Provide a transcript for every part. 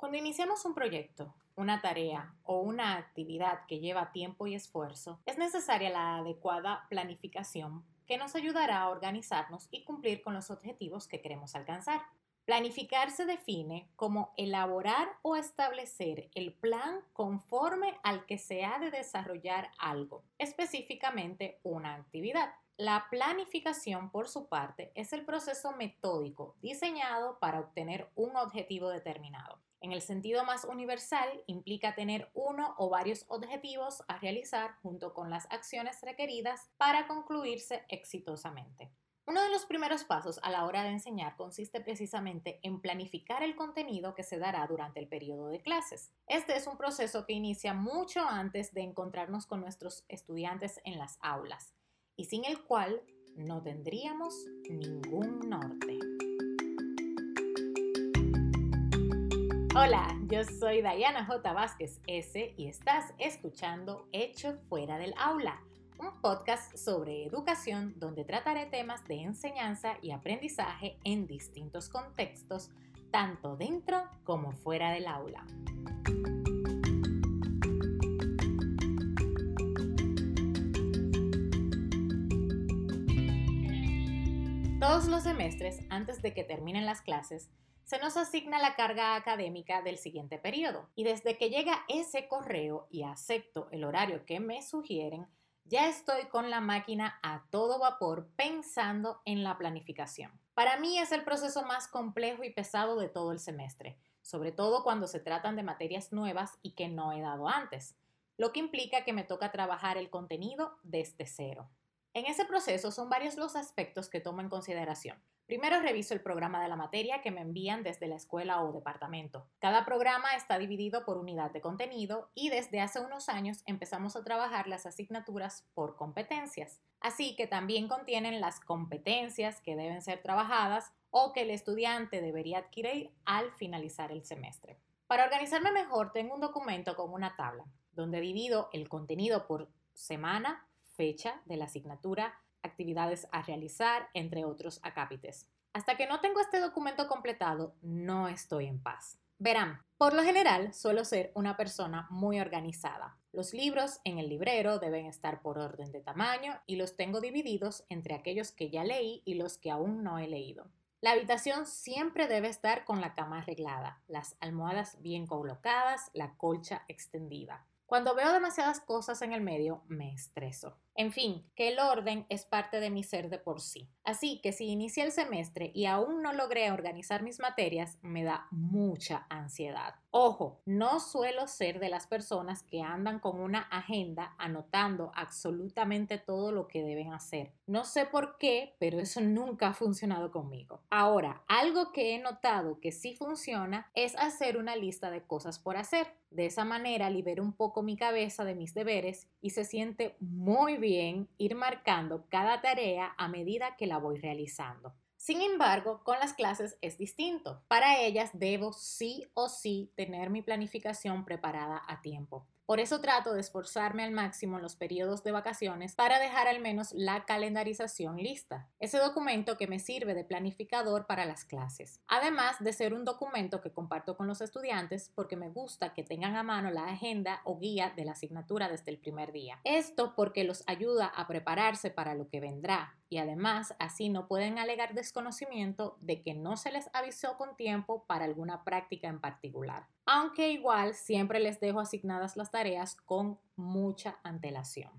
Cuando iniciamos un proyecto, una tarea o una actividad que lleva tiempo y esfuerzo, es necesaria la adecuada planificación que nos ayudará a organizarnos y cumplir con los objetivos que queremos alcanzar. Planificar se define como elaborar o establecer el plan conforme al que se ha de desarrollar algo, específicamente una actividad. La planificación, por su parte, es el proceso metódico diseñado para obtener un objetivo determinado. En el sentido más universal, implica tener uno o varios objetivos a realizar junto con las acciones requeridas para concluirse exitosamente. Uno de los primeros pasos a la hora de enseñar consiste precisamente en planificar el contenido que se dará durante el periodo de clases. Este es un proceso que inicia mucho antes de encontrarnos con nuestros estudiantes en las aulas y sin el cual no tendríamos ningún norte. Hola, yo soy Diana J. Vázquez S y estás escuchando Hecho Fuera del Aula, un podcast sobre educación donde trataré temas de enseñanza y aprendizaje en distintos contextos, tanto dentro como fuera del aula. Todos los semestres, antes de que terminen las clases, se nos asigna la carga académica del siguiente periodo. Y desde que llega ese correo y acepto el horario que me sugieren, ya estoy con la máquina a todo vapor pensando en la planificación. Para mí es el proceso más complejo y pesado de todo el semestre, sobre todo cuando se tratan de materias nuevas y que no he dado antes, lo que implica que me toca trabajar el contenido desde cero. En ese proceso son varios los aspectos que tomo en consideración. Primero reviso el programa de la materia que me envían desde la escuela o departamento. Cada programa está dividido por unidad de contenido y desde hace unos años empezamos a trabajar las asignaturas por competencias. Así que también contienen las competencias que deben ser trabajadas o que el estudiante debería adquirir al finalizar el semestre. Para organizarme mejor tengo un documento con una tabla donde divido el contenido por semana, fecha de la asignatura, actividades a realizar, entre otros acápites. Hasta que no tengo este documento completado, no estoy en paz. Verán, por lo general suelo ser una persona muy organizada. Los libros en el librero deben estar por orden de tamaño y los tengo divididos entre aquellos que ya leí y los que aún no he leído. La habitación siempre debe estar con la cama arreglada, las almohadas bien colocadas, la colcha extendida. Cuando veo demasiadas cosas en el medio, me estreso. En fin, que el orden es parte de mi ser de por sí. Así que si inicia el semestre y aún no logré organizar mis materias, me da mucha ansiedad. Ojo, no suelo ser de las personas que andan con una agenda anotando absolutamente todo lo que deben hacer. No sé por qué, pero eso nunca ha funcionado conmigo. Ahora, algo que he notado que sí funciona es hacer una lista de cosas por hacer. De esa manera libero un poco mi cabeza de mis deberes y se siente muy bien ir marcando cada tarea a medida que la voy realizando. Sin embargo, con las clases es distinto. Para ellas debo sí o sí tener mi planificación preparada a tiempo. Por eso trato de esforzarme al máximo en los periodos de vacaciones para dejar al menos la calendarización lista, ese documento que me sirve de planificador para las clases. Además de ser un documento que comparto con los estudiantes porque me gusta que tengan a mano la agenda o guía de la asignatura desde el primer día. Esto porque los ayuda a prepararse para lo que vendrá y además así no pueden alegar desconocimiento de que no se les avisó con tiempo para alguna práctica en particular aunque igual siempre les dejo asignadas las tareas con mucha antelación.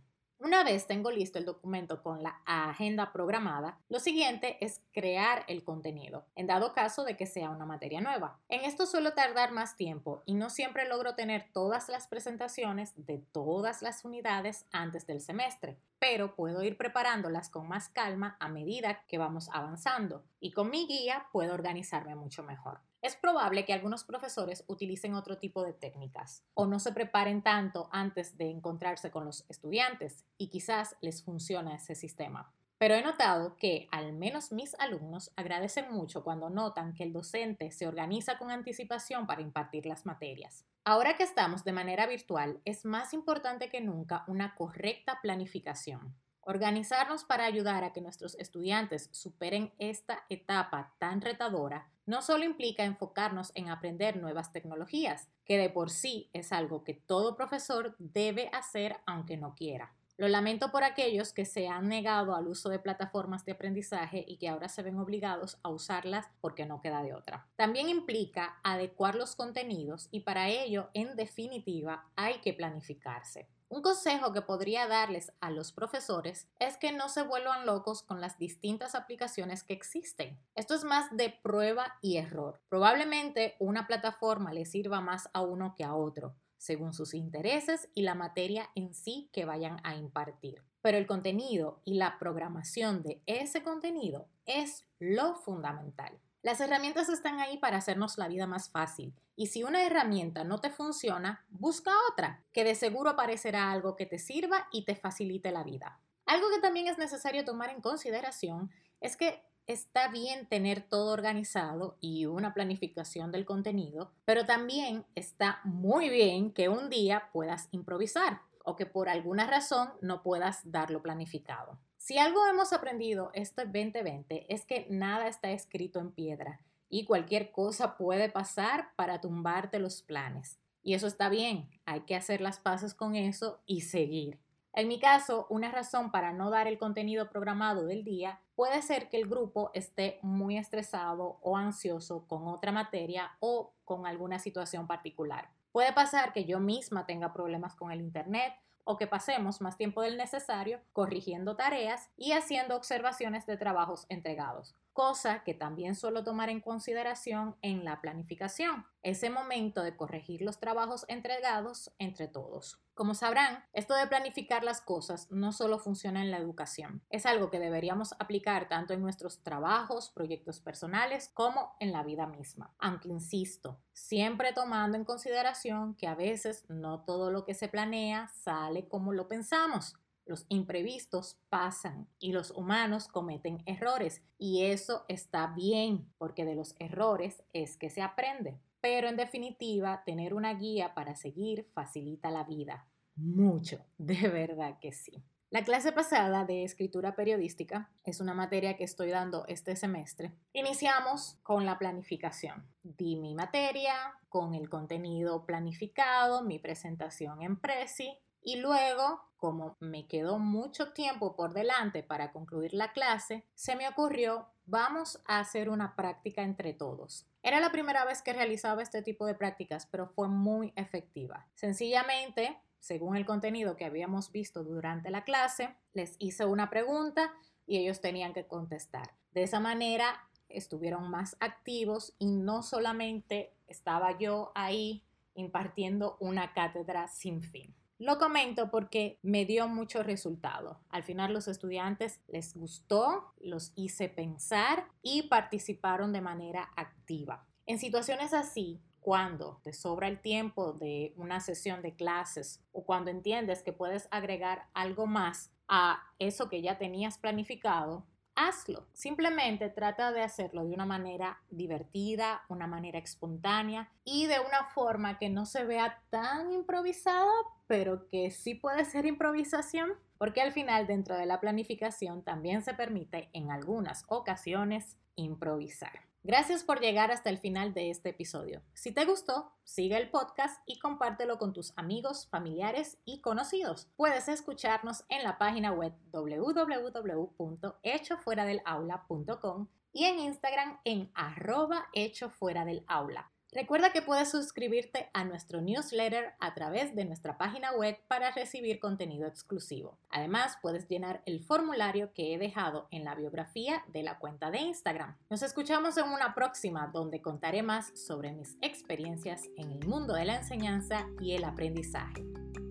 Una vez tengo listo el documento con la agenda programada, lo siguiente es crear el contenido, en dado caso de que sea una materia nueva. En esto suelo tardar más tiempo y no siempre logro tener todas las presentaciones de todas las unidades antes del semestre, pero puedo ir preparándolas con más calma a medida que vamos avanzando y con mi guía puedo organizarme mucho mejor. Es probable que algunos profesores utilicen otro tipo de técnicas o no se preparen tanto antes de encontrarse con los estudiantes y quizás les funcione ese sistema. Pero he notado que al menos mis alumnos agradecen mucho cuando notan que el docente se organiza con anticipación para impartir las materias. Ahora que estamos de manera virtual, es más importante que nunca una correcta planificación. Organizarnos para ayudar a que nuestros estudiantes superen esta etapa tan retadora no solo implica enfocarnos en aprender nuevas tecnologías, que de por sí es algo que todo profesor debe hacer aunque no quiera. Lo lamento por aquellos que se han negado al uso de plataformas de aprendizaje y que ahora se ven obligados a usarlas porque no queda de otra. También implica adecuar los contenidos y para ello, en definitiva, hay que planificarse. Un consejo que podría darles a los profesores es que no se vuelvan locos con las distintas aplicaciones que existen. Esto es más de prueba y error. Probablemente una plataforma le sirva más a uno que a otro, según sus intereses y la materia en sí que vayan a impartir. Pero el contenido y la programación de ese contenido es lo fundamental. Las herramientas están ahí para hacernos la vida más fácil y si una herramienta no te funciona, busca otra, que de seguro aparecerá algo que te sirva y te facilite la vida. Algo que también es necesario tomar en consideración es que está bien tener todo organizado y una planificación del contenido, pero también está muy bien que un día puedas improvisar o que por alguna razón no puedas darlo planificado. Si algo hemos aprendido este 2020 es que nada está escrito en piedra y cualquier cosa puede pasar para tumbarte los planes. Y eso está bien, hay que hacer las paces con eso y seguir. En mi caso, una razón para no dar el contenido programado del día puede ser que el grupo esté muy estresado o ansioso con otra materia o con alguna situación particular. Puede pasar que yo misma tenga problemas con el Internet o que pasemos más tiempo del necesario corrigiendo tareas y haciendo observaciones de trabajos entregados, cosa que también suelo tomar en consideración en la planificación, ese momento de corregir los trabajos entregados entre todos. Como sabrán, esto de planificar las cosas no solo funciona en la educación, es algo que deberíamos aplicar tanto en nuestros trabajos, proyectos personales, como en la vida misma. Aunque insisto, siempre tomando en consideración que a veces no todo lo que se planea sale como lo pensamos. Los imprevistos pasan y los humanos cometen errores y eso está bien porque de los errores es que se aprende. Pero en definitiva, tener una guía para seguir facilita la vida. Mucho, de verdad que sí. La clase pasada de escritura periodística es una materia que estoy dando este semestre. Iniciamos con la planificación. Di mi materia con el contenido planificado, mi presentación en Prezi y luego, como me quedó mucho tiempo por delante para concluir la clase, se me ocurrió, vamos a hacer una práctica entre todos. Era la primera vez que realizaba este tipo de prácticas, pero fue muy efectiva. Sencillamente, según el contenido que habíamos visto durante la clase, les hice una pregunta y ellos tenían que contestar. De esa manera estuvieron más activos y no solamente estaba yo ahí impartiendo una cátedra sin fin. Lo comento porque me dio mucho resultado. Al final los estudiantes les gustó, los hice pensar y participaron de manera activa. En situaciones así, cuando te sobra el tiempo de una sesión de clases o cuando entiendes que puedes agregar algo más a eso que ya tenías planificado, hazlo. Simplemente trata de hacerlo de una manera divertida, una manera espontánea y de una forma que no se vea tan improvisada, pero que sí puede ser improvisación, porque al final dentro de la planificación también se permite en algunas ocasiones improvisar. Gracias por llegar hasta el final de este episodio. Si te gustó, sigue el podcast y compártelo con tus amigos, familiares y conocidos. Puedes escucharnos en la página web www.hechofueradelaula.com y en Instagram en arroba hecho fuera del aula. Recuerda que puedes suscribirte a nuestro newsletter a través de nuestra página web para recibir contenido exclusivo. Además, puedes llenar el formulario que he dejado en la biografía de la cuenta de Instagram. Nos escuchamos en una próxima donde contaré más sobre mis experiencias en el mundo de la enseñanza y el aprendizaje.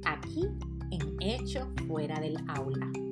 Aquí en Hecho Fuera del Aula.